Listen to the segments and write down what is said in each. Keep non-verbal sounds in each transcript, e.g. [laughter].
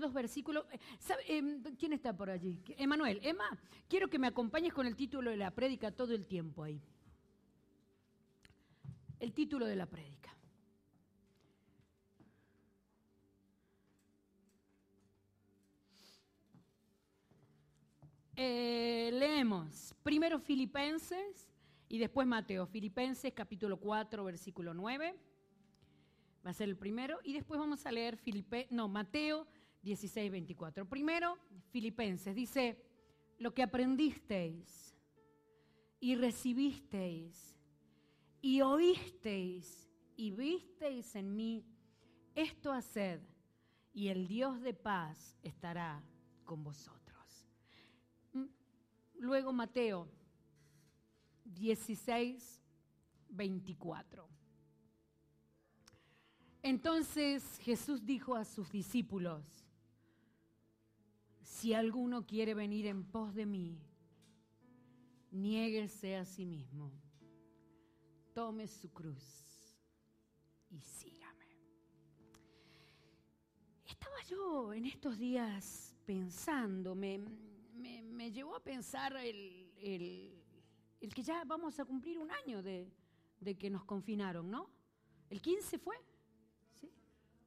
dos versículos. Eh, ¿Sabe, em, ¿Quién está por allí? Emanuel, Emma, quiero que me acompañes con el título de la prédica todo el tiempo ahí. El título de la prédica. Eh, leemos primero Filipenses y después Mateo. Filipenses capítulo 4, versículo 9. Va a ser el primero. Y después vamos a leer Filipe, no, Mateo 16, 24. Primero, Filipenses. Dice, lo que aprendisteis y recibisteis y oísteis y visteis en mí, esto haced, y el Dios de paz estará con vosotros. Mm, luego Mateo 16, 24. Entonces Jesús dijo a sus discípulos, si alguno quiere venir en pos de mí, niéguese a sí mismo, tome su cruz y sígame. Estaba yo en estos días pensando, me, llevó a pensar el, el, que ya vamos a cumplir un año de, de que nos confinaron, ¿no? El 15 fue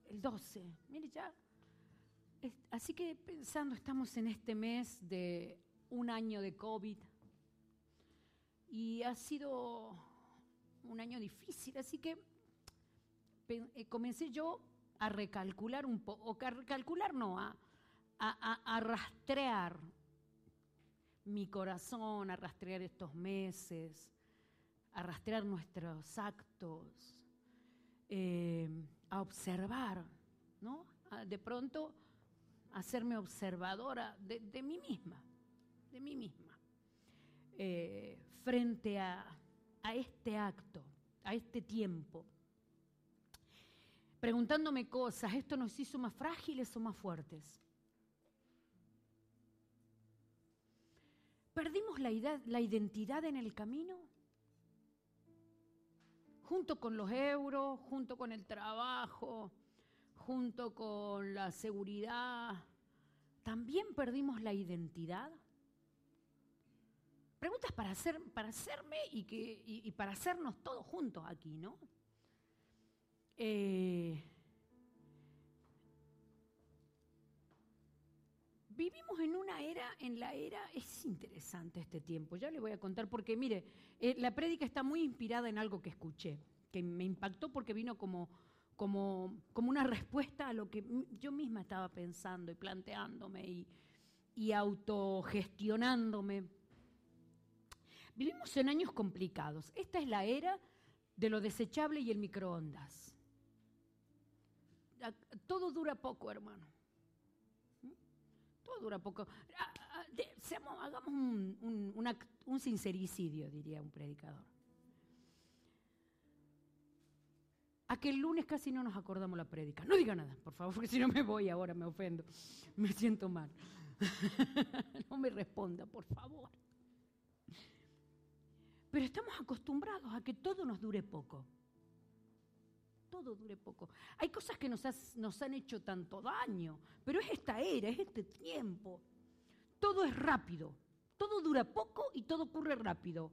el 12. Mire, ya. Así que pensando, estamos en este mes de un año de COVID y ha sido un año difícil, así que eh, comencé yo a recalcular un poco, o a recalcular no, a, a, rastrear mi corazón, a rastrear estos meses, a rastrear nuestros actos. Eh, a observar, ¿no? de pronto hacerme observadora de, mí misma, de mí misma, eh, frente a, este acto, a este tiempo, preguntándome cosas, ¿esto nos hizo más frágiles o más fuertes? ¿Perdimos la identidad en el camino? junto con los euros, junto con el trabajo, junto con la seguridad, también perdimos la identidad. Preguntas para, hacer, para hacerme y, que, para hacernos todos juntos aquí, ¿no? Eh, vivimos en una era, en la era, es interesante este tiempo, ya le voy a contar, porque mire, eh, la prédica está muy inspirada en algo que escuché, que me impactó porque vino como, como, como una respuesta a lo que yo misma estaba pensando y planteándome y, y autogestionándome. Vivimos en años complicados. Esta es la era de lo desechable y el microondas. Todo dura poco, hermano. Todo dura poco. Ah, ah, hagamos un, sincericidio, diría un predicador. Que el lunes casi no nos acordamos la prédica. No diga nada, por favor, porque si no me voy ahora, me ofendo. Me siento mal. [laughs] no me responda, por favor. Pero estamos acostumbrados a que todo nos dure poco todo dure poco. Hay cosas que nos, nos han hecho tanto daño, pero es esta era, es este tiempo. Todo es rápido, todo dura poco y todo ocurre rápido.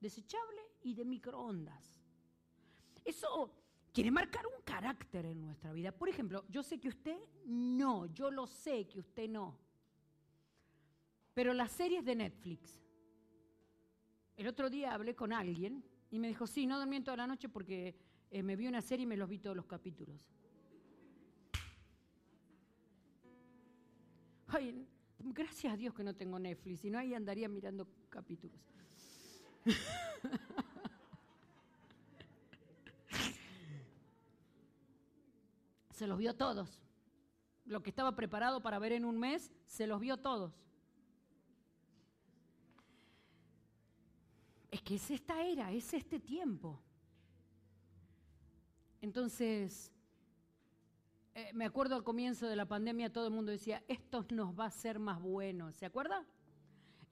Desechable y de microondas. Eso quiere marcar un carácter en nuestra vida. Por ejemplo, yo sé que usted no, yo lo sé que usted no. Pero las series de Netflix. El otro día hablé con alguien y me dijo, sí, no dormí toda la noche porque eh, me vi una serie y me los vi todos los capítulos. Ay, gracias a Dios que no tengo Netflix, si no ahí andaría mirando capítulos. [laughs] se los vio todos. Lo que estaba preparado para ver en un mes, se los vio todos. Es que es esta era, es este tiempo. Entonces, eh, me acuerdo al comienzo de la pandemia todo el mundo decía, esto nos va a hacer más buenos. ¿Se acuerda?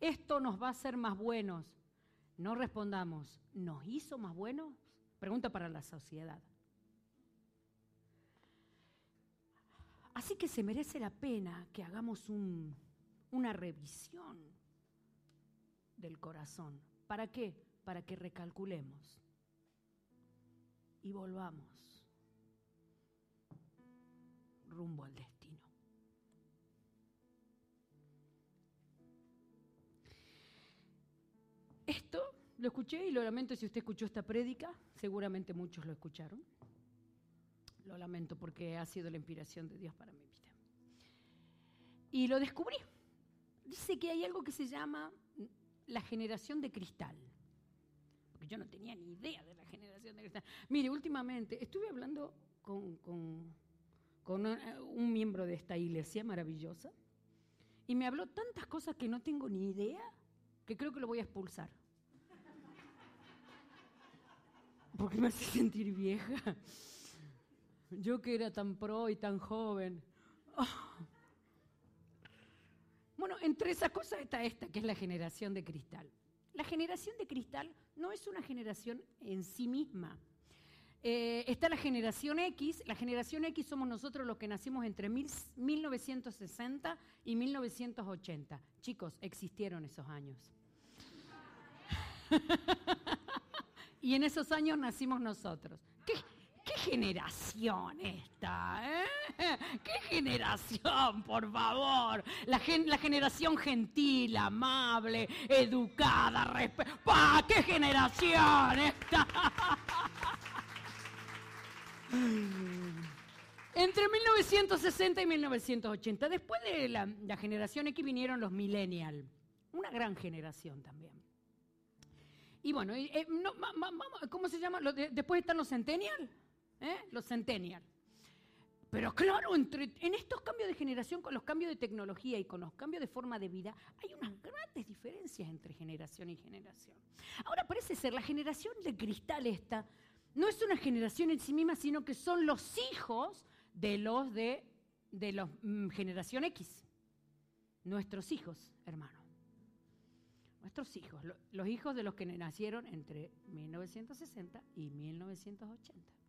Esto nos va a hacer más buenos. No respondamos, ¿nos hizo más buenos? Pregunta para la sociedad. Así que se merece la pena que hagamos una revisión del corazón. ¿Para qué? Para que recalculemos y volvamos rumbo al destino. Esto lo escuché y lo lamento si usted escuchó esta prédica, seguramente muchos lo escucharon. Lo lamento porque ha sido la inspiración de Dios para mi vida. Y lo descubrí. Dice que hay algo que se llama la generación de cristal. Porque yo no tenía ni idea de la generación de cristal. Mire, últimamente estuve hablando con, un miembro de esta iglesia maravillosa y me habló tantas cosas que no tengo ni idea que creo que lo voy a expulsar. Porque me hace sentir vieja. Yo que era tan pro y tan joven. Ah. Bueno, entre esas cosas está esta, que es la generación de cristal. La generación de cristal no es una generación en sí misma. Eh, está la generación X. La generación X somos nosotros los que nacimos entre 1960 y 1980. Chicos, existieron esos años. [laughs] y en esos años nacimos nosotros. ¿Qué, generación esta? ¿eh? ¿Qué generación, por favor? La, la generación gentil, amable, educada, respetuosa. ¡Qué generación esta! Entre 1960 y 1980, después de la, generación X vinieron los millennials, una gran generación también. Y bueno, eh, ¿cómo se llama? Después están los centennial, ¿eh? los centennial. Pero claro, entre, en estos cambios de generación, con los cambios de tecnología y con los cambios de forma de vida, hay unas grandes diferencias entre generación y generación. Ahora parece ser, la generación de cristal esta no es una generación en sí misma, sino que son los hijos de los de, de los mm, generación X. Nuestros hijos, hermano nuestros hijos, los hijos de los que nacieron entre 1960 y 1980.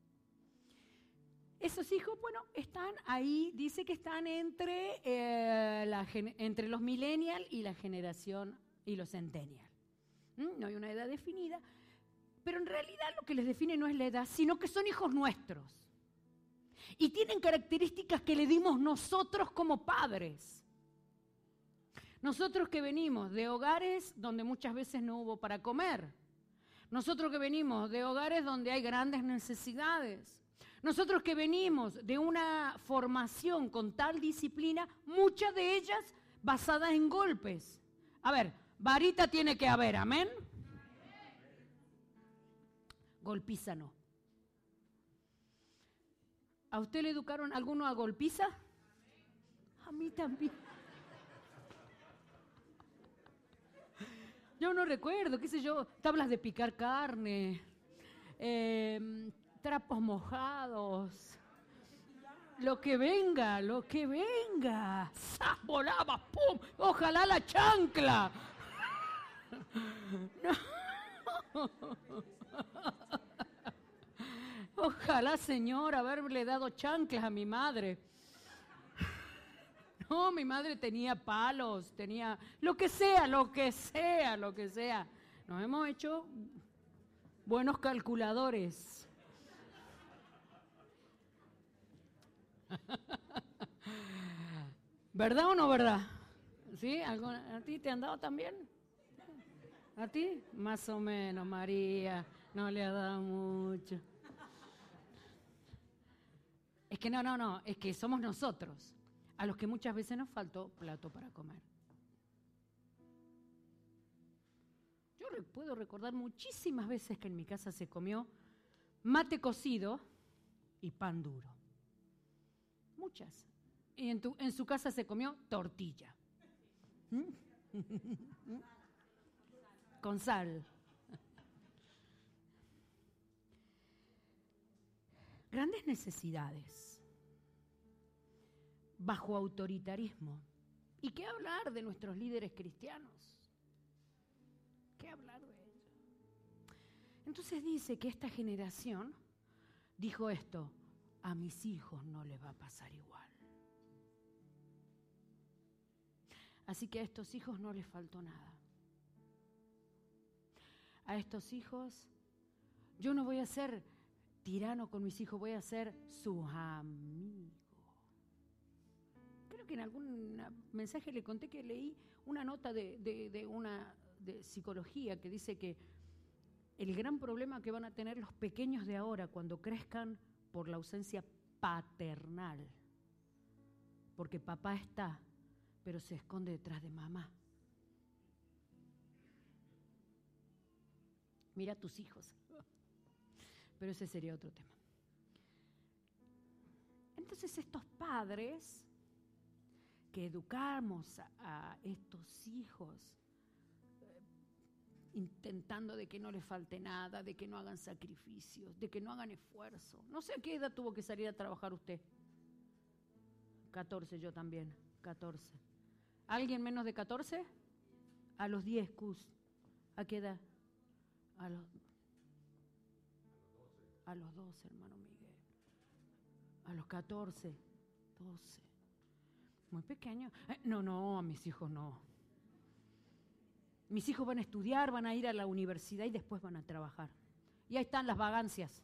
Esos hijos, bueno, están ahí, dice que están entre, eh, entre los millennials y la generación y los centennial. ¿Mm? No hay una edad definida, pero en realidad lo que les define no es la edad, sino que son hijos nuestros. Y tienen características que le dimos nosotros como padres. Nosotros que venimos de hogares donde muchas veces no hubo para comer. Nosotros que venimos de hogares donde hay grandes necesidades. Nosotros que venimos de una formación con tal disciplina, muchas de ellas basadas en golpes. A ver, varita tiene que haber, amén. Golpiza no. ¿A usted le educaron alguno a golpiza? A mí también. Yo no recuerdo, qué sé yo, tablas de picar carne, em, trapos mojados, lo que venga, lo que venga. ¡Sas, volaba! ¡Pum! ¡Ojalá la chancla! [laughs] [laughs] Ojalá, Señor, haberle dado chanclas a mi madre. [laughs] No, mi madre tenía palos, tenía lo que sea, lo que sea, lo que sea. Nos hemos hecho buenos calculadores. [laughs] ¿Verdad o no verdad? ¿Sí? ¿A ti te han dado también? ¿A ti? Más o menos, María. No le ha dado mucho. Es que no, no, no, es que somos nosotros a los que muchas veces nos faltó plato para comer. Yo puedo recordar muchísimas veces que en mi casa se comió mate cocido y pan duro. Muchas. Y en, en su casa se comió tortilla. ¿Mm? Con sal. Grandes necesidades bajo autoritarismo. ¿Y qué hablar de nuestros líderes cristianos? ¿Qué hablar de ellos? Entonces dice que esta generación dijo esto, a mis hijos no les va a pasar igual. Así que a estos hijos no les faltó nada. A estos hijos, yo no voy a ser tirano con mis hijos, voy a ser su amigo. Creo que en algún mensaje le conté que leí una nota de, una de psicología que dice que el gran problema que van a tener los pequeños de ahora cuando crezcan por la ausencia paternal. Porque papá está, pero se esconde detrás de mamá. Mira a tus hijos. Pero ese sería otro tema. Entonces estos padres que educamos a, estos hijos, intentando de que no les falte nada, de que no hagan sacrificios, de que no hagan esfuerzo. No sé a qué edad tuvo que salir a trabajar usted. 14 yo también, 14. ¿Alguien menos de 14? A los 10, Cus. ¿A qué edad? A los, a los 12, hermano Miguel. A los 14, 12. Muy pequeño. Eh, no, no, a mis hijos no. Mis hijos van a estudiar, van a ir a la universidad y después van a trabajar. Y ahí están las vagancias.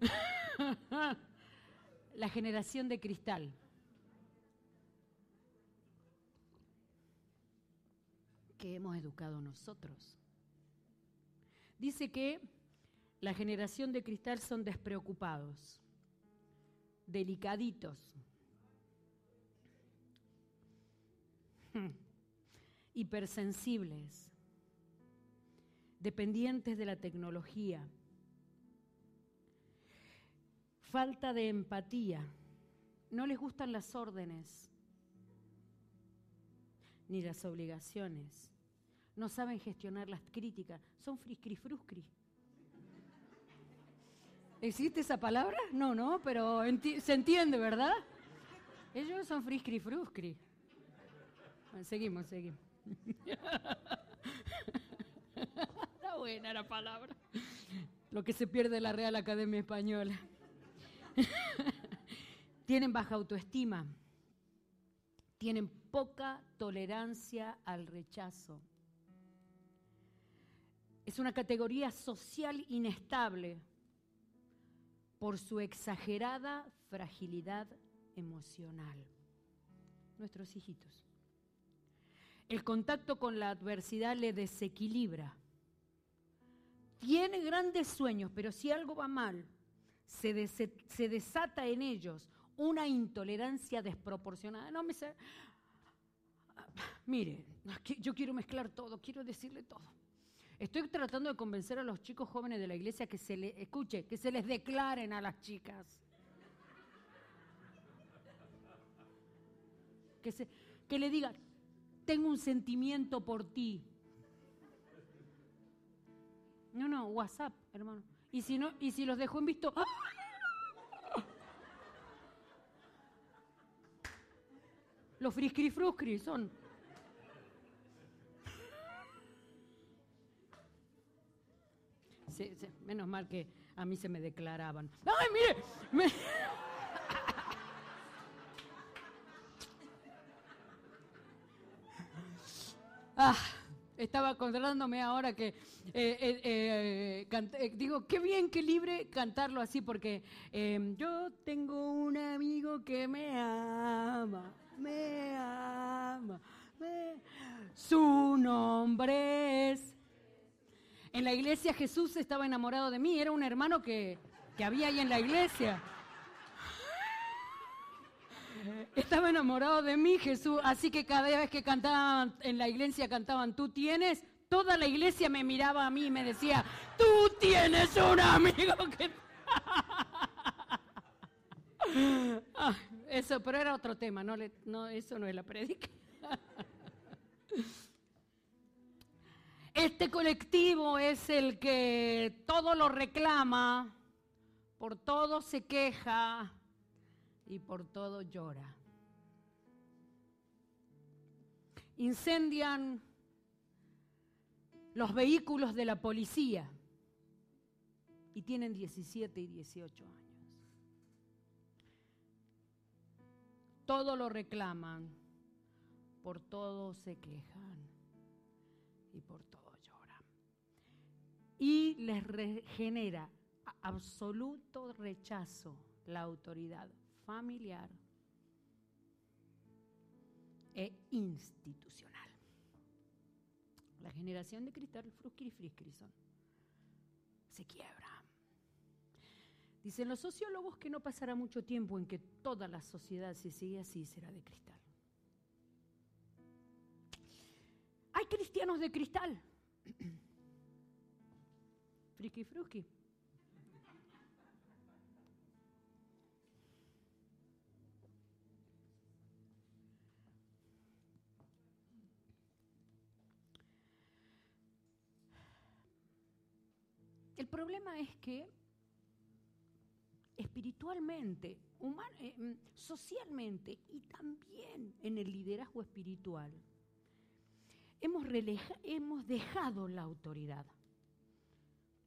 [laughs] la generación de cristal. que hemos educado nosotros. Dice que la generación de cristal son despreocupados, delicaditos, hipersensibles, dependientes de la tecnología, falta de empatía, no les gustan las órdenes ni las obligaciones, no saben gestionar las críticas, son friscri fruscri. ¿Existe esa palabra? No, no, pero se entiende, ¿verdad? Ellos son friscri fruscri. seguimos, seguimos. [laughs] Está buena la palabra. Lo que se pierde en la Real Academia Española. [laughs] tienen baja autoestima, tienen poca tolerancia al rechazo. Es una categoría social inestable por su exagerada fragilidad emocional. Nuestros hijitos. El contacto con la adversidad le desequilibra. Tiene grandes sueños, pero si algo va mal, se, desata en ellos una intolerancia desproporcionada. No me sé. Mire, yo quiero mezclar todo, quiero decirle todo. Estoy tratando de convencer a los chicos jóvenes de la iglesia que se les escuche, que se les declaren a las chicas. Que, se, que le digan, tengo un sentimiento por ti. No, no, WhatsApp, hermano. Y si no, y si los dejó en visto. ¡ah! Los friscri fruscri son. Menos mal que a mí se me declaraban. ¡Ay, mire! [laughs] ah. Estaba acordándome ahora que eh, eh, eh, digo, qué bien, qué libre cantarlo así, porque em, yo tengo un amigo que me ama, me ama, su nombre es. En la iglesia Jesús estaba enamorado de mí, era un hermano que, que había ahí en la iglesia. Estaba enamorado de mí, Jesús, así que cada vez que cantaban en la iglesia cantaban, tú tienes, toda la iglesia me miraba a mí y me decía, tú tienes un amigo que... [laughs] Ah, eso, pero era otro tema, no, no eso no es la predica. [laughs] Este colectivo es el que todo lo reclama, por todo se queja, y por todo llora. Incendian los vehículos de la policía y tienen 17 y 18 años. Todo lo reclaman, por todo se quejan y por. Y les genera absoluto rechazo la autoridad familiar e institucional. La generación de cristal, Fruskir y se quiebra. Dicen los sociólogos que no pasará mucho tiempo en que toda la sociedad, si sigue así, será de cristal. Hay cristianos de cristal. [clears throat] El problema es que espiritualmente, eh, mm, socialmente y también en el liderazgo espiritual, hemos, hemos dejado la autoridad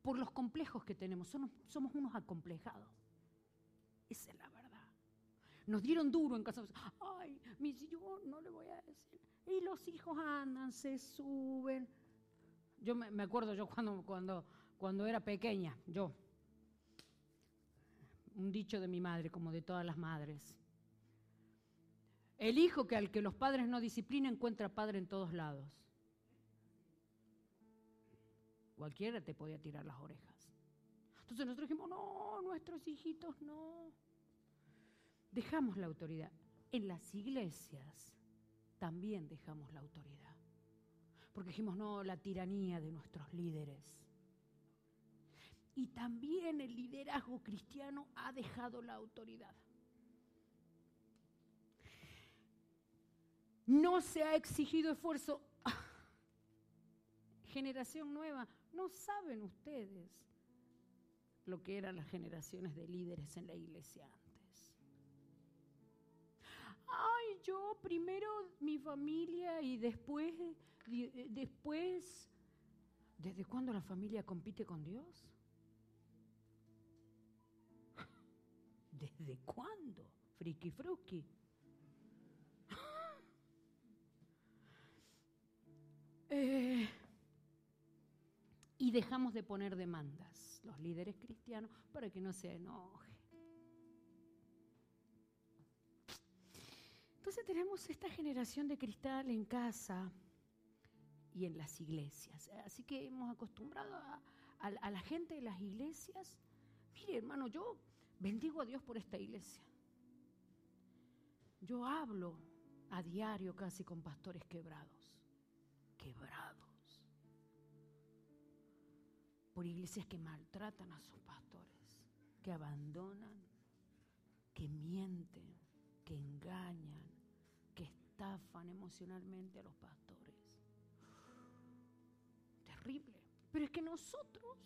por los complejos que tenemos. Somos, unos acomplejados. Esa es la verdad. Nos dieron duro en casa. Ay, mis hijos no le voy a decir. Y los hijos andan, se suben. Yo me, acuerdo yo cuando, cuando cuando era pequeña, yo. Un dicho de mi madre, como de todas las madres. El hijo que al que los padres no disciplinan encuentra padre en todos lados. Cualquiera te podía tirar las orejas. Entonces nosotros dijimos, no, nuestros hijitos no. Dejamos la autoridad. En las iglesias también dejamos la autoridad. Porque dijimos, no, la tiranía de nuestros líderes y también el liderazgo cristiano ha dejado la autoridad. No se ha exigido esfuerzo. [laughs] Generación nueva, no saben ustedes lo que eran las generaciones de líderes en la iglesia antes. Ay, yo primero mi familia y después, después, ¿desde cuándo la familia compite con Dios? [laughs] ¿Desde cuándo? Friki fruki. [laughs] Eh, y dejamos de poner demandas, los líderes cristianos, para que no se enoje. Entonces tenemos esta generación de cristal en casa y en las iglesias. Así que hemos acostumbrado a, a la gente de las iglesias. Mire, hermano, yo Bendigo a Dios por esta iglesia. Yo hablo a diario casi con pastores quebrados, quebrados, por iglesias que maltratan a sus pastores, que abandonan, que mienten, que engañan, que estafan emocionalmente a los pastores. Terrible. Pero es que nosotros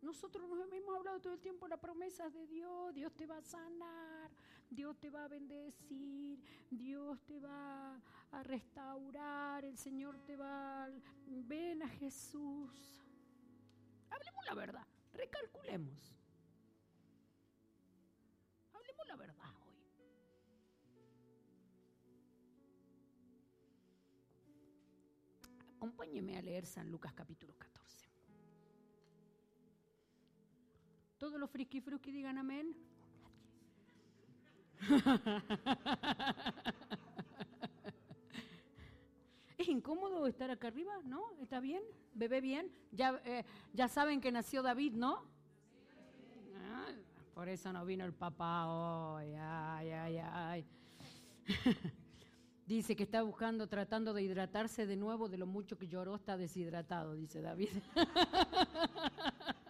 nosotros nos hemos hablado todo el tiempo de las promesas de Dios, Dios te va a sanar, Dios te va a bendecir, Dios te va a restaurar, el Señor te va a... Ven a Jesús. Hablemos la verdad, recalculemos. Hablemos la verdad hoy. Acompáñeme a leer San Lucas capítulo 14. Todos los friki digan amén. [laughs] ¿Es incómodo estar acá arriba? ¿No? ¿Está bien? ¿Bebé bien? Ya, eh, ya saben que nació David, ¿no? Ah, por eso no vino el papá hoy. Ay, ay, ay. [laughs] dice que está buscando, tratando de hidratarse de nuevo de lo mucho que lloró, está deshidratado, dice David. [laughs]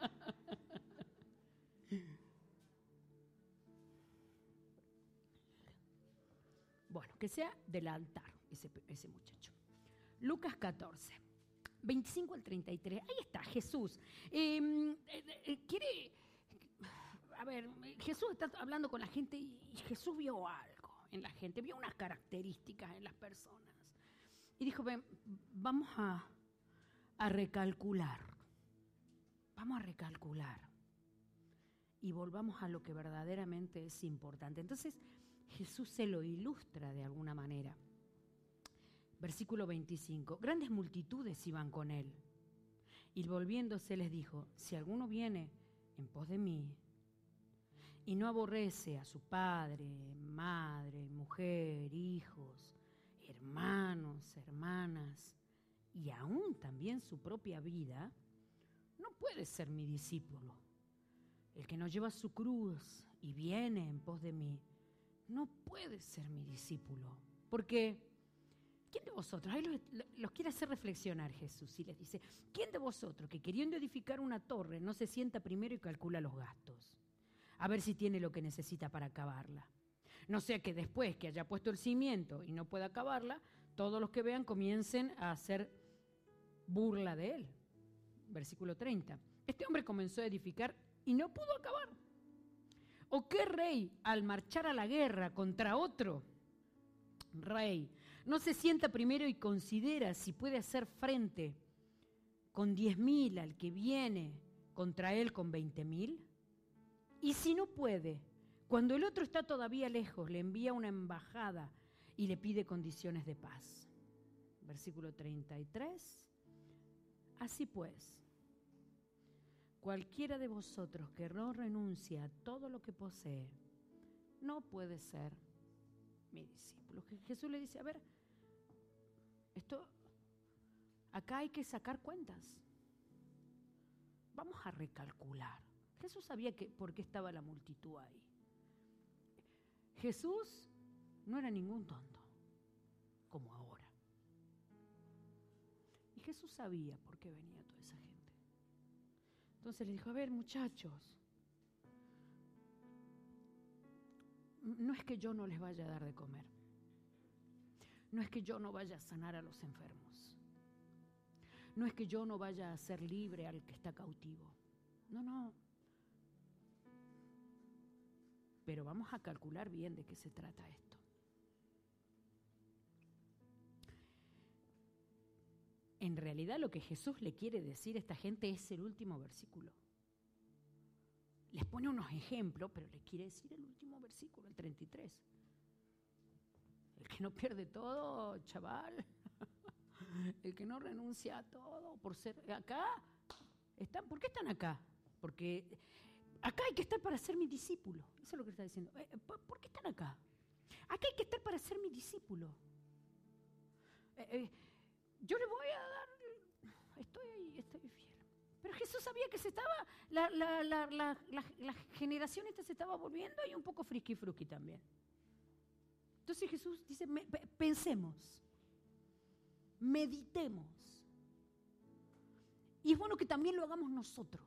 que sea del altar, ese, muchacho. Lucas 14, 25 al 33. Ahí está, Jesús. Em, eh, eh, quiere, a ver, Jesús está hablando con la gente y Jesús vio algo en la gente, vio unas características en las personas. Y dijo, ven, vamos a, a recalcular. Vamos a recalcular. Y volvamos a lo que verdaderamente es importante. Entonces, Jesús se lo ilustra de alguna manera. Versículo 25. Grandes multitudes iban con él. Y volviéndose les dijo, si alguno viene en pos de mí y no aborrece a su padre, madre, mujer, hijos, hermanos, hermanas, y aún también su propia vida, no puede ser mi discípulo. El que no lleva su cruz y viene en pos de mí, no puede ser mi discípulo. Porque, ¿quién de vosotros? Ahí los, quiere hacer reflexionar Jesús y les dice, ¿quién de vosotros que queriendo edificar una torre no se sienta primero y calcula los gastos? A ver si tiene lo que necesita para acabarla. No sea que después que haya puesto el cimiento y no pueda acabarla, todos los que vean comiencen a hacer burla de él. Versículo 30. Este hombre comenzó a edificar y no pudo acabar. ¿O qué rey al marchar a la guerra contra otro rey no se sienta primero y considera si puede hacer frente con diez mil al que viene contra él con veinte mil? Y si no puede, cuando el otro está todavía lejos, le envía una embajada y le pide condiciones de paz. Versículo 33. Así pues, cualquiera de vosotros que no renuncia a todo lo que posee, no puede ser mi discípulo. Jesús le dice, a ver, esto, acá hay que sacar cuentas. Vamos a recalcular. Jesús sabía que, por qué estaba la multitud ahí. Jesús no era ningún tonto, como ahora. Y Jesús sabía por qué venía toda esa gente. Entonces le dijo, a ver muchachos, no es que yo no les vaya a dar de comer, no es que yo no vaya a sanar a los enfermos, no es que yo no vaya a hacer libre al que está cautivo, no, no, pero vamos a calcular bien de qué se trata esto. En realidad lo que Jesús le quiere decir a esta gente es el último versículo. Les pone unos ejemplos, pero le quiere decir el último versículo, el 33. El que no pierde todo, chaval. [laughs] El que no renuncia a todo por ser acá. Están, ¿Por qué están acá? Porque Acá hay que estar para ser mi discípulo. Eso es lo que está diciendo. Eh, eh, ¿Por qué están acá? Acá hay que estar para ser mi discípulo. Eh, yo le voy a dar, estoy ahí, estoy fiel. Pero Jesús sabía que se estaba, la, la, generación esta se estaba volviendo y un poco frisky fruki también. Entonces Jesús dice, pensemos, meditemos. Y es bueno que también lo hagamos nosotros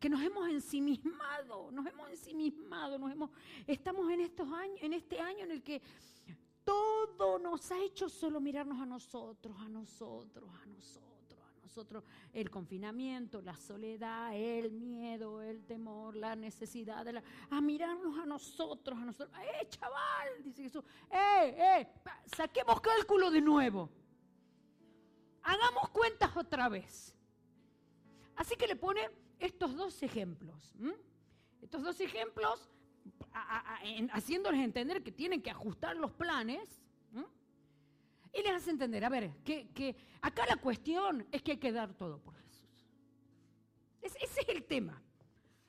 que nos hemos ensimismado, nos hemos ensimismado, nos hemos, estamos en estos años, en este año en el que todo nos ha hecho solo mirarnos a nosotros, a nosotros, a nosotros, nosotros, el confinamiento, la soledad, el miedo, el temor, la necesidad de la, a mirarnos a nosotros, a nosotros. ¡Eh, chaval! Dice Jesús. ¡Eh, eh! Saquemos cálculo de nuevo. Hagamos cuentas otra vez. Así que le pone estos dos ejemplos. Estos dos ejemplos, haciéndoles entender que tienen que ajustar los planes, y les hace entender, a ver, que, acá la cuestión es que hay que dar todo por Jesús. ese es el tema.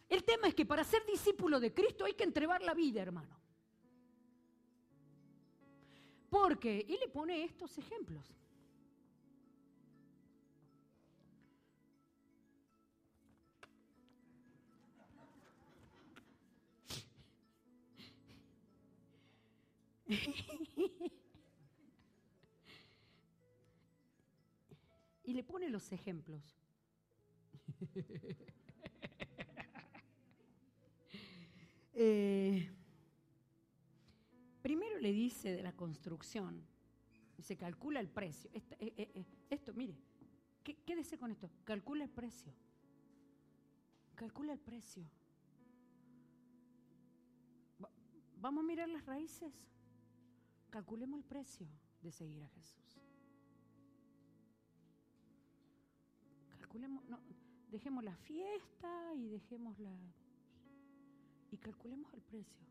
El tema es que para ser discípulo de Cristo hay que entregar la vida, hermano. Porque, y le pone estos ejemplos. [laughs] y le pone los ejemplos. [laughs] Eh, primero le dice de la construcción, se calcula el precio. Eh, eh, esto, mire, quédese con esto, calcula el precio. Calcula el precio. Vamos a mirar las raíces. Calculemos el precio de seguir a Jesús. No, dejemos la fiesta y dejemos la y calculemos el precio.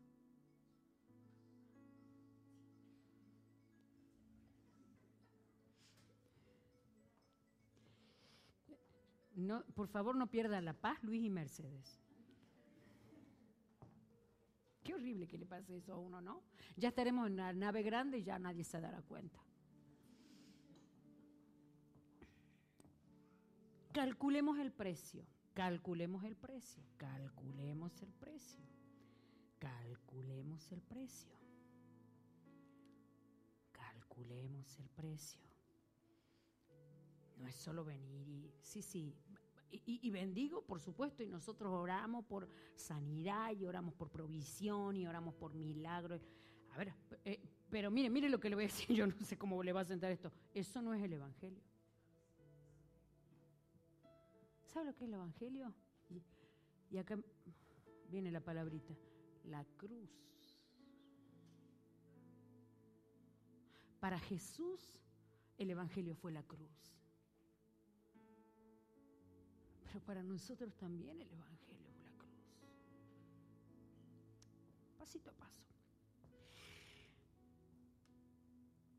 No, por favor, no pierda la paz, Luis y Mercedes. Qué horrible que le pase eso a uno, ¿no? Ya estaremos en la nave grande y ya nadie se dará cuenta. Calculemos el precio, calculemos el precio, calculemos el precio, calculemos el precio, calculemos el precio. No es solo venir y, sí, sí, y, bendigo, por supuesto, y nosotros oramos por sanidad y oramos por provisión y oramos por milagros. A ver, eh, pero mire, mire lo que le voy a decir, [laughs] yo no sé cómo le va a sentar esto. Eso no es el Evangelio. ¿Sabe lo que es el Evangelio? y acá viene la palabrita, la cruz. Para Jesús, el Evangelio fue la cruz. Pero para nosotros también el Evangelio es la cruz. Pasito a paso.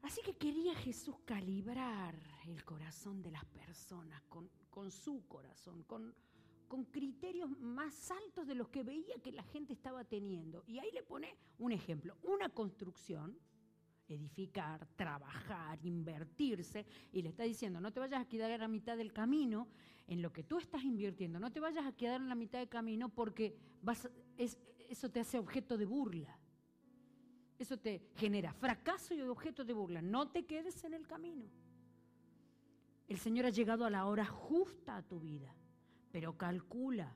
Así que quería Jesús calibrar el corazón de las personas con, con su corazón, con, con criterios más altos de los que veía que la gente estaba teniendo. Y ahí le pone un ejemplo, una construcción edificar, trabajar, invertirse, y le está diciendo, no te vayas a quedar a la mitad del camino en lo que tú estás invirtiendo, no te vayas a quedar en la mitad del camino porque eso te hace objeto de burla. Eso te genera fracaso y objeto de burla. No te quedes en el camino. El Señor ha llegado a la hora justa a tu vida, pero calcula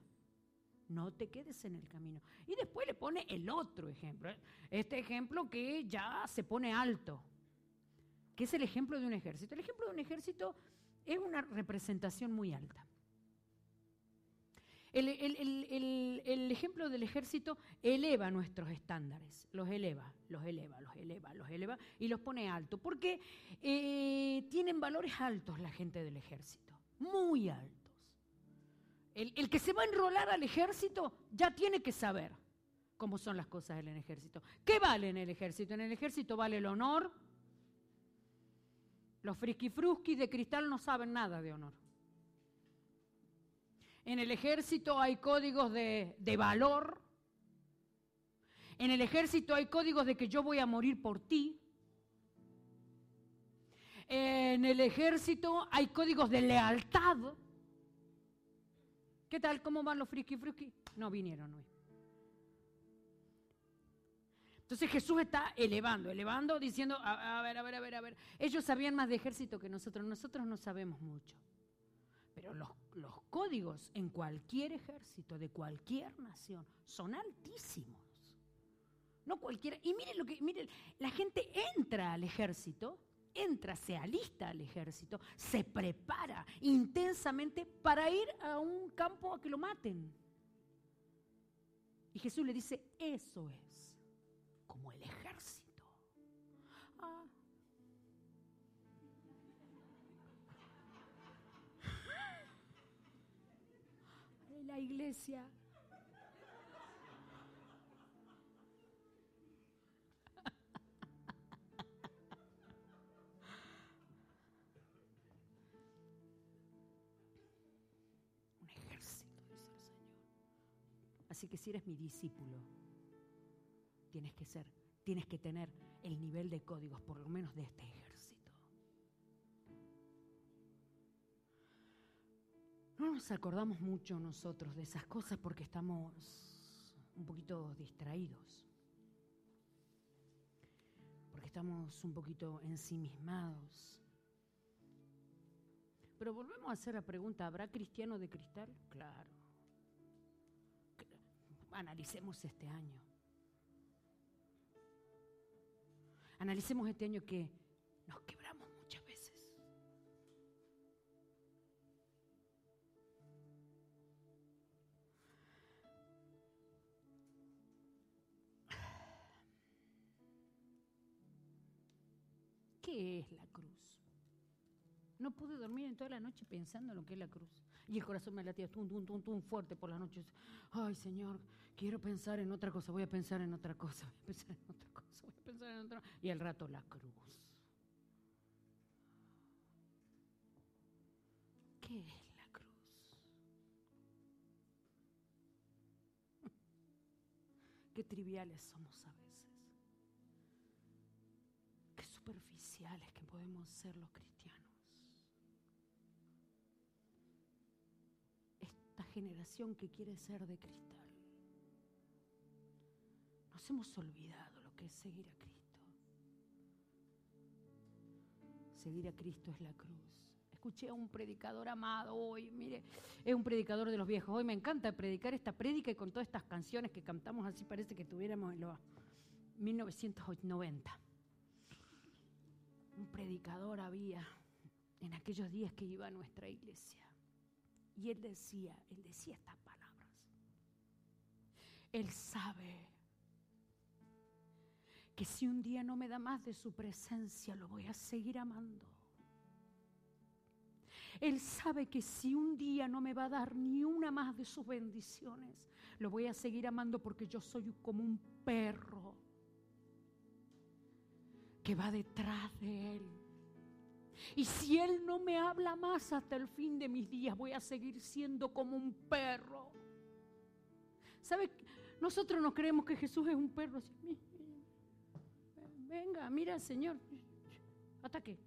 no te quedes en el camino. Y después le pone el otro ejemplo. Este ejemplo que ya se pone alto, que es el ejemplo de un ejército. El ejemplo de un ejército es una representación muy alta. El, el, ejemplo del ejército eleva nuestros estándares, los eleva, los eleva, los eleva, los eleva y los pone alto, porque eh, tienen valores altos la gente del ejército, muy altos. El, que se va a enrolar al ejército ya tiene que saber cómo son las cosas en el ejército. ¿Qué vale en el ejército? En el ejército vale el honor. Los frusquis de cristal no saben nada de honor. En el ejército hay códigos de, de valor. En el ejército hay códigos de que yo voy a morir por ti. En el ejército hay códigos de lealtad. ¿Qué tal? ¿Cómo van los friki friki? No vinieron hoy. Entonces Jesús está elevando, elevando, diciendo, a, ver, a ver, a ver, a ver. Ellos sabían más de ejército que nosotros, nosotros no sabemos mucho. Pero los, los códigos en cualquier ejército, de cualquier nación, son altísimos. No cualquiera. Y miren lo que, miren, la gente entra al ejército entra, se alista al ejército, se prepara intensamente para ir a un campo a que lo maten. Y Jesús le dice, eso es La iglesia [laughs] Así que si eres mi discípulo, tienes que ser, tienes que tener el nivel de códigos, por lo menos de este ejército. No nos acordamos mucho nosotros de esas cosas porque estamos un poquito distraídos, porque estamos un poquito ensimismados. Pero volvemos a hacer la pregunta, ¿habrá cristiano de cristal? Claro analicemos este año. Analicemos este año que nos ¿Qué es la cruz? No pude dormir en toda la noche pensando en lo que es la cruz. Y el corazón me latía tum, tum, tum, tum, fuerte por las noches. Ay, Señor, quiero pensar en otra cosa, voy a pensar en otra cosa, voy a pensar en otra cosa, voy a pensar en otra Y al rato la cruz. ¿Qué es la cruz? [laughs] Qué triviales somos a veces. Superficiales que podemos ser los cristianos. Esta generación que quiere ser de cristal. Nos hemos olvidado lo que es seguir a Cristo. Seguir a Cristo es la cruz escuché a un predicador amado hoy, mire, es un predicador de los viejos. Hoy me encanta predicar esta prédica y con todas estas canciones que cantamos así parece que tuviéramos en los 1990. Un predicador había en aquellos días que iba a nuestra iglesia. Y él decía, él decía estas palabras. Él sabe que si un día no me da más de su presencia, lo voy a seguir amando. Él sabe que si un día no me va a dar ni una más de sus bendiciones, lo voy a seguir amando porque yo soy como un perro que va detrás de Él. Y si Él no me habla más hasta el fin de mis días, voy a seguir siendo como un perro. ¿Sabe? Nosotros no creemos que Jesús es un perro. Venga, mira, Señor. Ataque.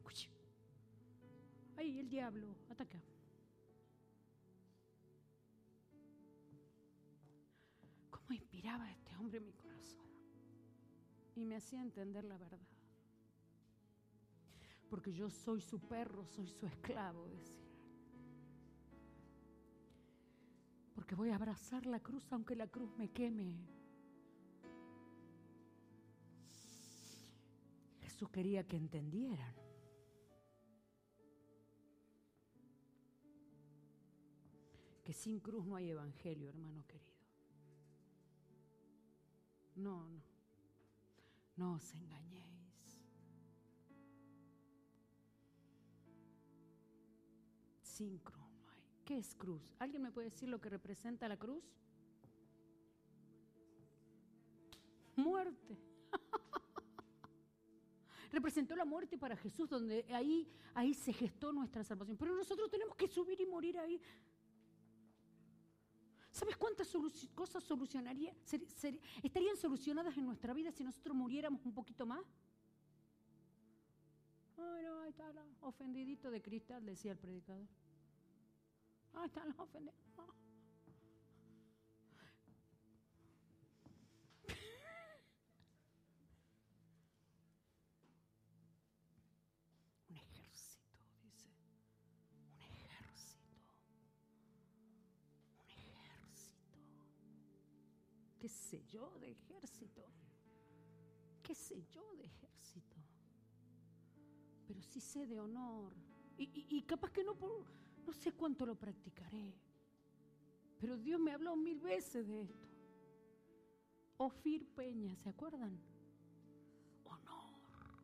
Ahí el diablo, ataca. ¿Cómo inspiraba este hombre mi corazón? Y me hacía entender la verdad. Porque yo soy su perro, soy su esclavo, decía. Porque voy a abrazar la cruz aunque la cruz me queme. Jesús quería que entendieran que sin cruz no hay evangelio, hermano querido. No, no. No os engañéis. Sin cruz no hay. ¿Qué es cruz? ¿Alguien me puede decir lo que representa la cruz? Muerte. [laughs] Representó la muerte para Jesús, donde ahí, ahí se gestó nuestra salvación. Pero nosotros tenemos que subir y morir ahí. ¿Sabes cuántas cosas solucionaría, estarían solucionadas en nuestra vida si nosotros muriéramos un poquito más? Ay, no, ahí está la ofendidito de cristal, decía el predicador. Ahí están los ofendidos. ¿Qué sé yo de ejército? ¿Qué sé yo de ejército? Pero sí sé de honor. Y, capaz que no, no sé cuánto lo practicaré. Pero Dios me habló mil veces de esto. Ofir Peña, ¿se acuerdan? Honor.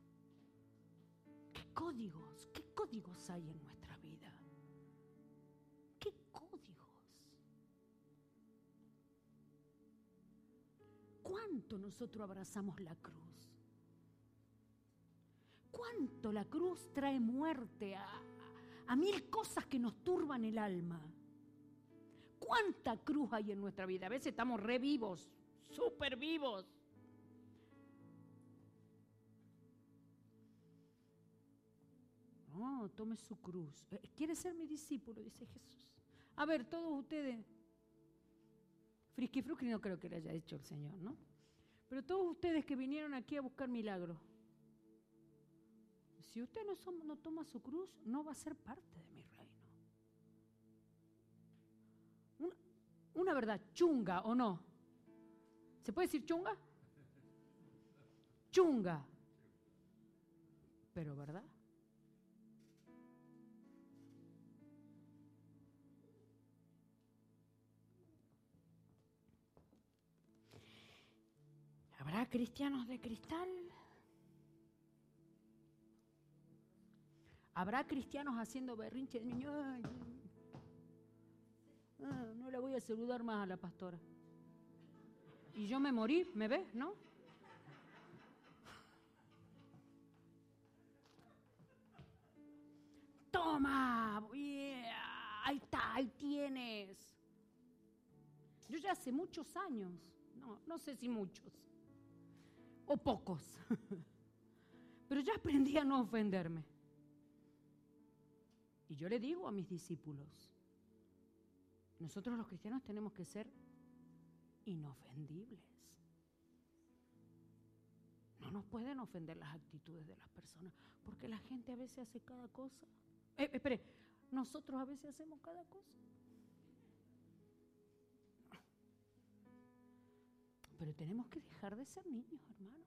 ¿Qué códigos, qué códigos hay en nuestra ¿Cuánto nosotros abrazamos la cruz? ¿Cuánto la cruz trae muerte a, mil cosas que nos turban el alma? ¿Cuánta cruz hay en nuestra vida? A veces estamos re vivos, súper vivos. No, tome su cruz. Eh, ¿Quiere ser mi discípulo? Dice Jesús. A ver, todos ustedes, Frisky Frusky no creo que le haya hecho el Señor, ¿no? Pero todos ustedes que vinieron aquí a buscar milagro, si usted no, no toma su cruz, no va a ser parte de mi reino. Una, una verdad, chunga o no. ¿Se puede decir chunga? Chunga. Pero ¿verdad? ¿Habrá cristianos de cristal? Habrá cristianos haciendo berrinche niño. Ah, no la voy a saludar más a la pastora. Y yo me morí, ¿me ves? ¿No? Toma, ahí está, ahí tienes. Yo ya hace muchos años, no, no sé si muchos, o pocos, [laughs] pero ya aprendí a no ofenderme. Y yo le digo a mis discípulos, nosotros los cristianos tenemos que ser inofendibles. No nos pueden ofender las actitudes de las personas, porque la gente a veces hace cada cosa. Eh, espere, nosotros a veces hacemos cada cosa. Pero tenemos que dejar de ser niños, hermano.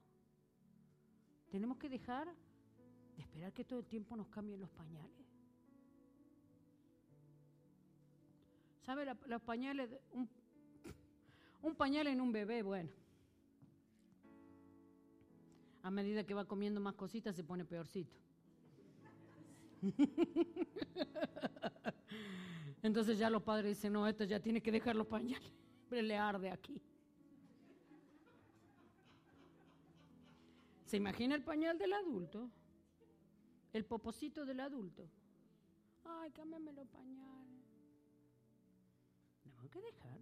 Tenemos que dejar de esperar que todo el tiempo nos cambien los pañales. ¿Sabe? los pañales, un, un pañal en un bebé, bueno. A medida que va comiendo más cositas se pone peorcito. [laughs] Entonces ya los padres dicen, no, esto ya tiene que dejar los pañales, pero le arde aquí. ¿Se imagina el pañal del adulto? El poposito del adulto. Ay, cámbiame los pañales. Que dejar.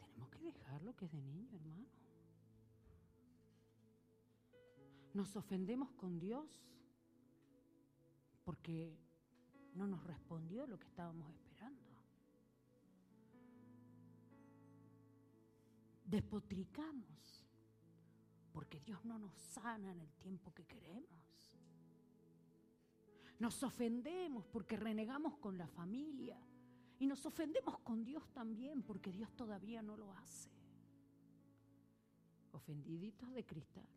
Tenemos que dejar lo que es de niño, hermano. Nos ofendemos con Dios porque no nos respondió lo que estábamos esperando. Despotricamos porque Dios no nos sana en el tiempo que queremos. Nos ofendemos porque renegamos con la familia y nos ofendemos con Dios también porque Dios todavía no lo hace. Ofendiditos de cristal.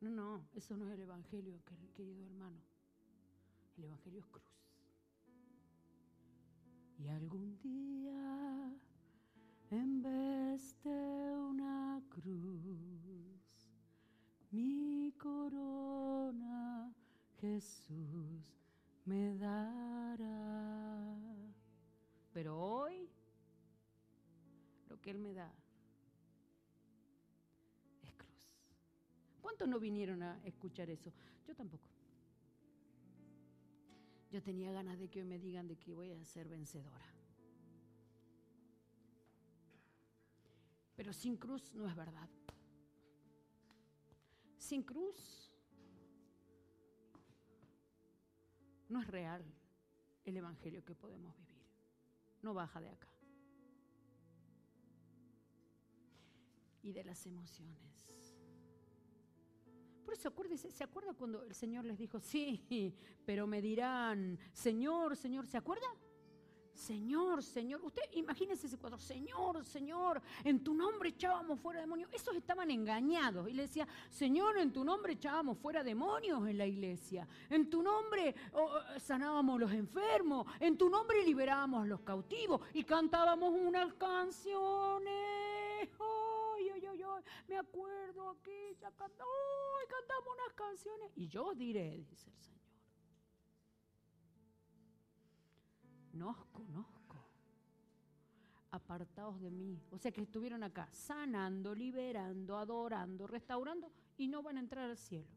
No, no, eso no es el Evangelio, querido hermano. El Evangelio es cruz. Y algún día, en vez de una cruz, mi corona Jesús me dará. Pero hoy, lo que Él me da ¿Cuántos no vinieron a escuchar eso? Yo tampoco. Yo tenía ganas de que hoy me digan de que voy a ser vencedora. Pero sin cruz no es verdad. Sin cruz no es real el evangelio que podemos vivir. No baja de acá. Y de las emociones. Por eso acuérdese, ¿se acuerda cuando el Señor les dijo, sí, pero me dirán, Señor, Señor, ¿se acuerda? Señor, Señor, usted imagínese ese cuadro, Señor, Señor, en tu nombre echábamos fuera demonios. Esos estaban engañados y le decía, Señor, en tu nombre echábamos fuera demonios en la iglesia, en tu nombre oh, sanábamos los enfermos, en tu nombre liberábamos los cautivos y cantábamos unas canciones. Oh, me acuerdo aquí, ya cantamos unas canciones. Y yo diré, dice el Señor, no os conozco, apartados de mí. O sea que estuvieron acá sanando, liberando, adorando, restaurando y no van a entrar al cielo.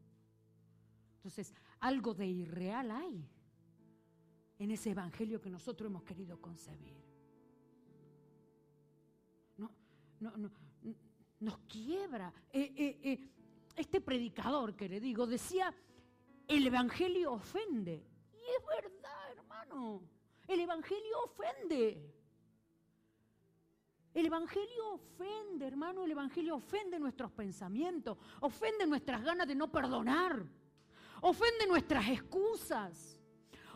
Entonces, algo de irreal hay en ese evangelio que nosotros hemos querido concebir. No, no, no, nos quiebra. Eh, eh, eh, este predicador que le digo decía, el Evangelio ofende. Y es verdad, hermano. El Evangelio ofende. El Evangelio ofende, hermano. El Evangelio ofende nuestros pensamientos. Ofende nuestras ganas de no perdonar. Ofende nuestras excusas.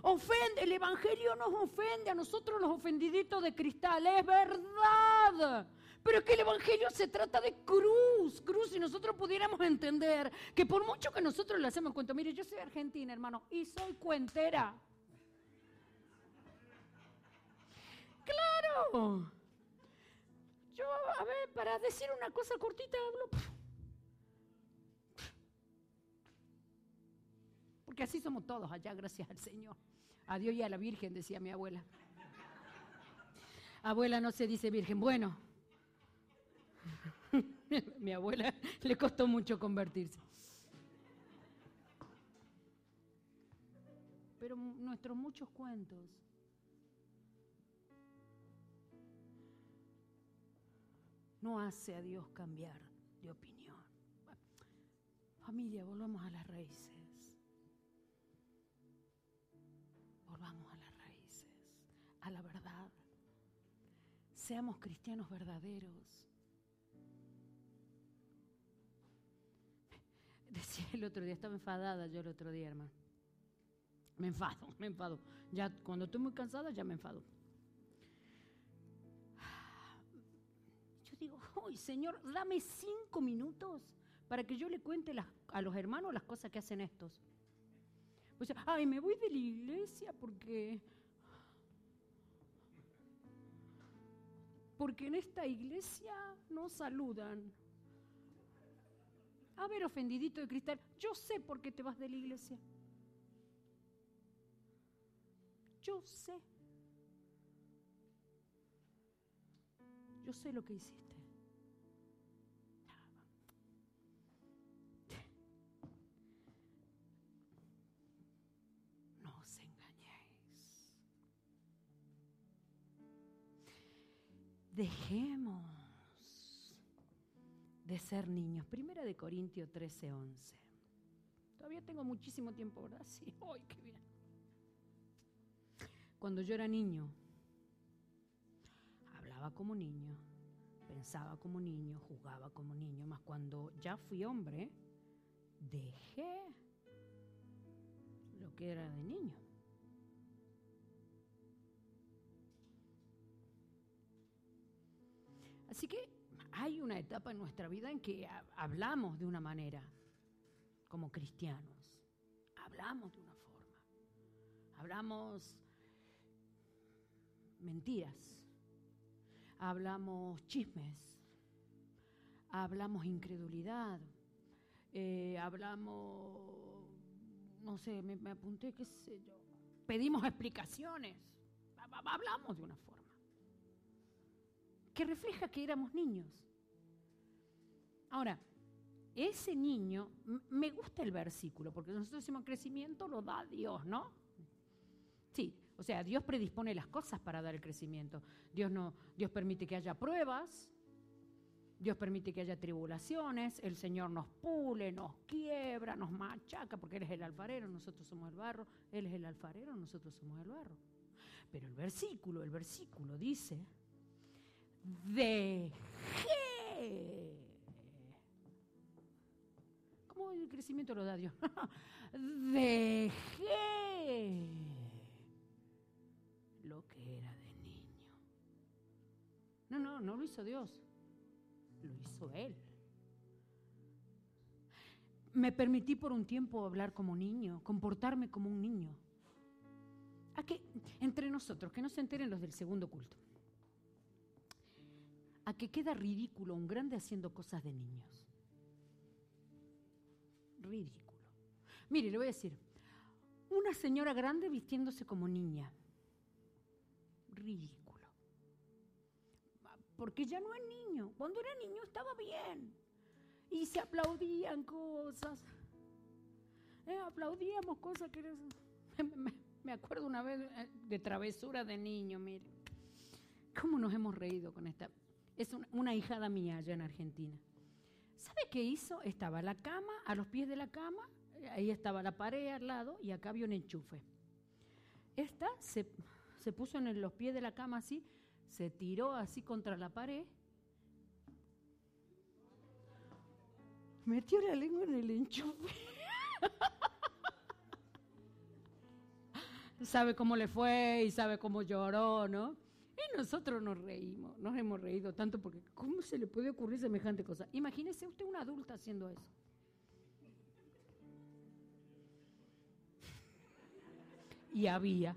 Ofende, el Evangelio nos ofende a nosotros los ofendiditos de cristal. Es verdad. Pero es que el Evangelio se trata de cruz, cruz, si nosotros pudiéramos entender que por mucho que nosotros le hacemos cuento, mire, yo soy argentina, hermano, y soy cuentera. yo, a ver, para decir una cosa cortita, hablo. Porque así somos todos allá, gracias al Señor. A Dios y a la Virgen, decía mi abuela. Abuela no se dice Virgen, bueno. [laughs] mi abuela le costó mucho convertirse. Pero nuestros muchos cuentos no hace a Dios cambiar de opinión. Familia, volvamos a las raíces. Volvamos a las raíces, a la verdad. Seamos cristianos verdaderos. [laughs] Decía el otro día, estaba enfadada yo el otro día, hermano. Me enfado, me enfado. Ya cuando estoy muy cansada ya me enfado. Digo, [laughs] ¡ay, Señor, dame cinco minutos para que yo le cuente a los hermanos las cosas que hacen estos. Ay, me voy de la iglesia porque... Porque en esta iglesia no saludan. A ver, ofendidito de cristal, yo sé por qué te vas de la iglesia. Yo sé. Yo sé lo que hiciste. Dejemos de ser niños. Primera de Corintios 13, 11. Todavía tengo muchísimo tiempo, ¿verdad? [laughs] Sí, ¡ay, qué bien! Cuando yo era niño, hablaba como niño, pensaba como niño, jugaba como niño, más cuando ya fui hombre, dejé lo que era de niño. Así que hay una etapa en nuestra vida en que hablamos de una manera, como cristianos. Hablamos de una forma. Hablamos mentiras. Hablamos chismes. Hablamos incredulidad. Eh, hablamos, no sé, me, me apunté, qué sé yo. Pedimos explicaciones. Hablamos de una forma que refleja que éramos niños. Ahora, ese niño, me gusta el versículo, porque nosotros decimos crecimiento lo da Dios, ¿no? Sí, o sea, Dios predispone las cosas para dar el crecimiento. Dios, no, Dios permite que haya pruebas, Dios permite que haya tribulaciones, el Señor nos pule, nos quiebra, nos machaca, porque Él es el alfarero, nosotros somos el barro, Él es el alfarero, nosotros somos el barro. Pero el versículo, el versículo dice, dejé. ¿Cómo el crecimiento lo da Dios? [laughs] dejé lo que era de niño. No, no, no lo hizo Dios, lo hizo Él. Me permití por un tiempo hablar como niño, comportarme como un niño. A que entre nosotros, que no se enteren los del segundo culto a que queda ridículo un grande haciendo cosas de niños. Ridículo. Mire, le voy a decir, una señora grande vistiéndose como niña. Ridículo. Porque ya no es niño. Cuando era niño estaba bien. Y se aplaudían cosas. Eh, aplaudíamos cosas que... [laughs] Me acuerdo una vez eh, de travesura de niño, mire. ¿Cómo nos hemos reído con esta? Es una, hijada mía allá en Argentina. ¿Sabe qué hizo? Estaba la cama, a los pies de la cama, ahí estaba la pared al lado y acá había un enchufe. Esta se, se puso en los pies de la cama así, se tiró así contra la pared, metió la lengua en el enchufe. [laughs] sabe cómo le fue y sabe cómo lloró, ¿no? Nosotros nos reímos, nos hemos reído tanto porque ¿cómo se le puede ocurrir semejante cosa? Imagínese usted una adulta haciendo eso. Y había.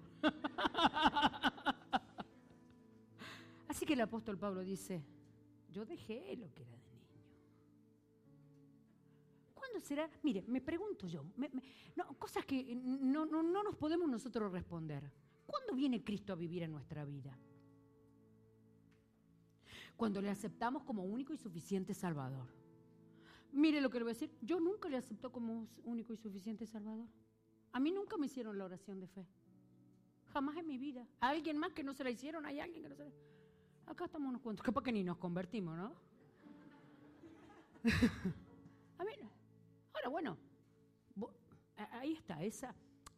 Así que el apóstol Pablo dice, yo dejé lo que era de niño. ¿Cuándo ¿cuándo será? Mire, me pregunto yo, no, cosas que no, no, no nos podemos nosotros responder. ¿Cuándo viene Cristo a vivir en nuestra vida? Cuando le aceptamos como único y suficiente Salvador. Mire lo que le voy a decir, yo nunca le acepto como único y suficiente Salvador. A mí nunca me hicieron la oración de fe. Jamás en mi vida. ¿A alguien más que no se la hicieron? ¿Hay alguien que no se la Acá estamos unos cuantos. Capaz que ni nos convertimos, ¿no? [laughs] a ver, ahora bueno, ahí está, esa,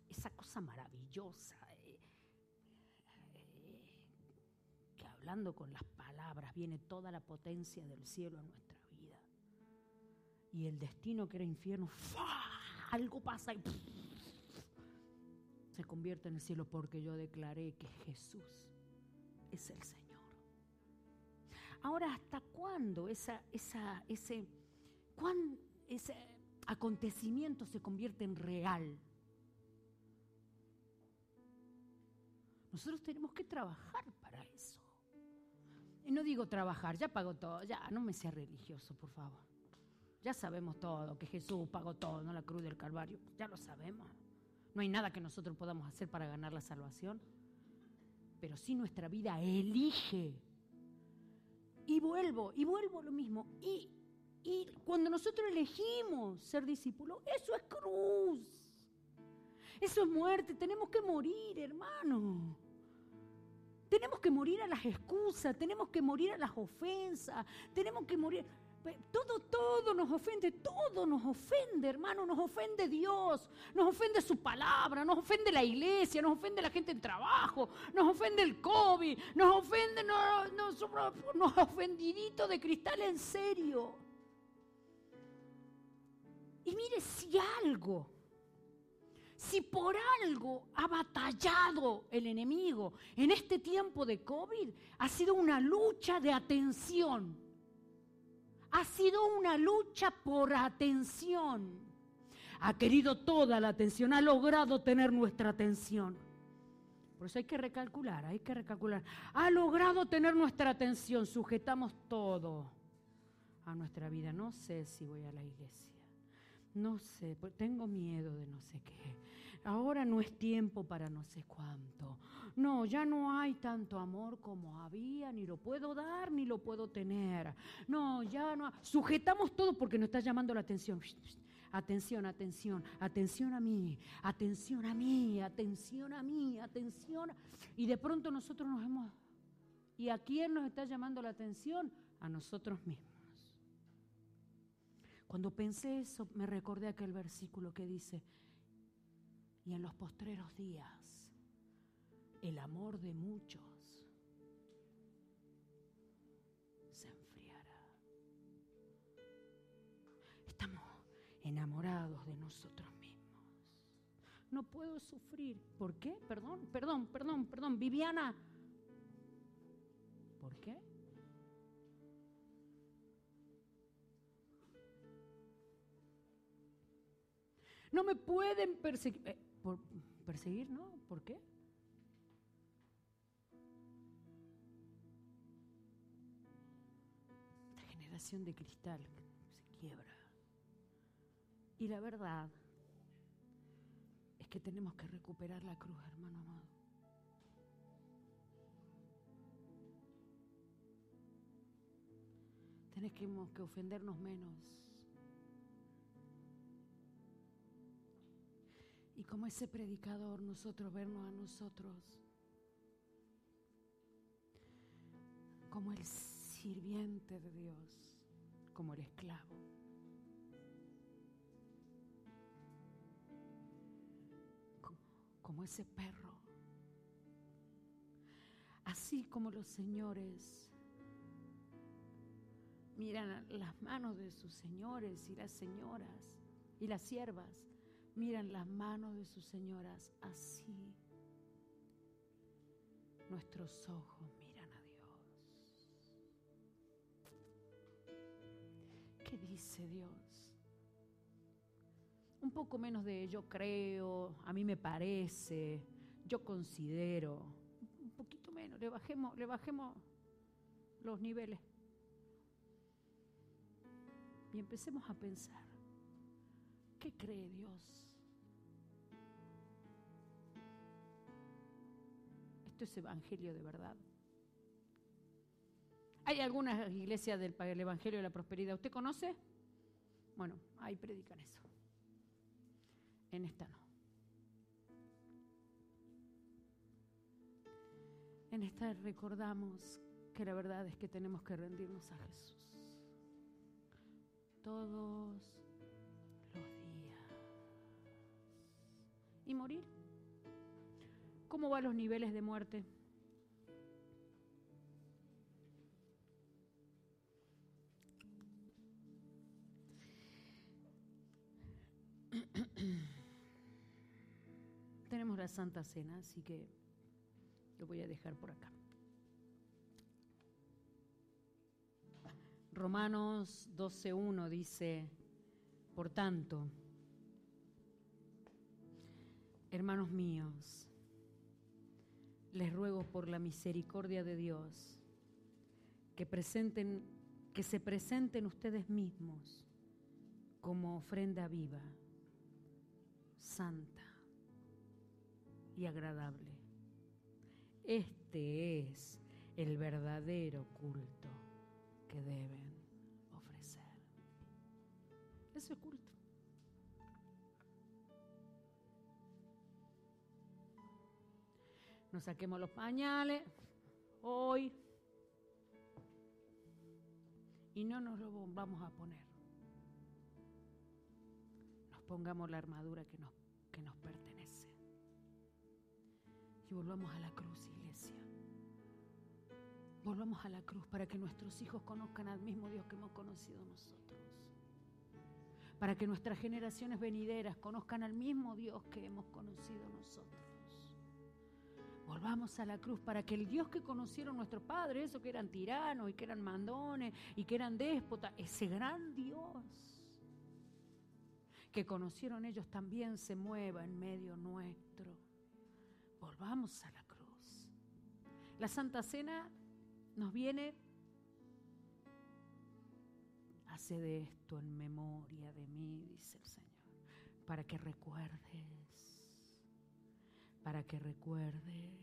esa cosa maravillosa. Eh, eh, que hablando con las palabras viene toda la potencia del cielo a nuestra vida. Y el destino que era infierno, algo pasa y se convierte en el cielo porque yo declaré que Jesús es el Señor. Ahora, ¿hasta cuándo esa, esa, ese, ese acontecimiento se convierte en real? Nosotros tenemos que trabajar. No digo trabajar, ya pagó todo, ya no me sea religioso, por favor. Ya sabemos todo, que Jesús pagó todo, no la cruz del Calvario, ya lo sabemos. No hay nada que nosotros podamos hacer para ganar la salvación. Pero si nuestra vida elige. Y vuelvo, y vuelvo lo mismo. Y, y cuando nosotros elegimos ser discípulos, eso es cruz. Eso es muerte. Tenemos que morir, hermano. Tenemos que morir a las excusas, tenemos que morir a las ofensas, tenemos que morir. Todo, todo nos ofende, todo nos ofende, hermano, nos ofende Dios, nos ofende su palabra, nos ofende la iglesia, nos ofende la gente en trabajo, nos ofende el COVID, nos ofende, nos, nos, [laughs] nos ofendidito de cristal en serio. Y mire, si algo, si por algo ha batallado el enemigo en este tiempo de COVID, ha sido una lucha de atención ha sido una lucha por atención. Ha querido toda la atención, ha logrado tener nuestra atención. Por eso hay que recalcular, hay que recalcular. Ha logrado tener nuestra atención, sujetamos todo a nuestra vida. No sé si voy a la iglesia, no sé, tengo miedo de no sé qué. Ahora no es tiempo para no sé cuánto. No, ya no hay tanto amor como había, ni lo puedo dar, ni lo puedo tener. No, ya no. Sujetamos todo porque nos está llamando la atención. Atención, atención, atención a mí, atención a mí, atención a mí, atención. Y de pronto nosotros nos hemos... ¿Y a quién nos está llamando la atención? A nosotros mismos. Cuando pensé eso, me recordé aquel versículo que dice, y en los postreros días el amor de muchos se enfriará. Estamos enamorados de nosotros mismos. No puedo sufrir. ¿Por qué? Perdón, perdón, perdón, perdón. Viviana. ¿Por qué? No me pueden perseguir. Eh, por, ¿Perseguir, no? ¿Por qué? de cristal se quiebra. Y la verdad es que tenemos que recuperar la cruz, hermano amado. Tenemos que ofendernos menos. Y como ese predicador, nosotros vernos a nosotros como el sirviente de Dios como el esclavo. Como ese perro. Así como los señores miran las manos de sus señores y las señoras y las siervas miran las manos de sus señoras así. Nuestros ojos ¿Qué dice Dios? Un poco menos de yo creo, a mí me parece, yo considero, un poquito menos, le bajemos los niveles. Y empecemos a pensar, ¿Qué cree Dios? ¿Esto es evangelio de verdad? Hay algunas iglesias del Evangelio de la Prosperidad. ¿Usted conoce? Bueno, ahí predican eso. En esta no. En esta recordamos que la verdad es que tenemos que rendirnos a Jesús. Todos ¿Y morir? ¿Cómo van los niveles de muerte? [coughs] Tenemos la Santa Cena, así que lo voy a dejar por acá. Romanos 12.1 dice, por tanto, hermanos míos, les ruego por la misericordia de Dios que presenten que se presenten ustedes mismos como ofrenda viva, santa y agradable. Este es el verdadero culto que deben ofrecer. Eso es culto. Nos saquemos los pañales hoy y no nos lo vamos a poner. Nos pongamos la armadura que nos, que nos pertenece. Y volvamos a la cruz, iglesia. Volvamos a la cruz para que nuestros hijos conozcan al mismo Dios que hemos conocido nosotros. Para que nuestras generaciones venideras conozcan al mismo Dios que hemos conocido nosotros. Volvamos a la cruz para que el Dios que conocieron nuestros padres, esos que eran tiranos y que eran mandones y que eran déspotas, ese gran Dios que conocieron ellos también se mueva en medio nuestro. Volvamos a la cruz. La Santa Cena nos viene, hace de esto en memoria de mí, dice el Señor, para que recuerdes, para que recuerdes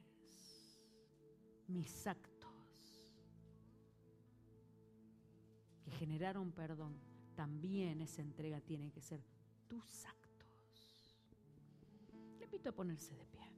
mis actos que generaron perdón. También esa entrega tiene que ser tus actos. Le invito a ponerse de pie.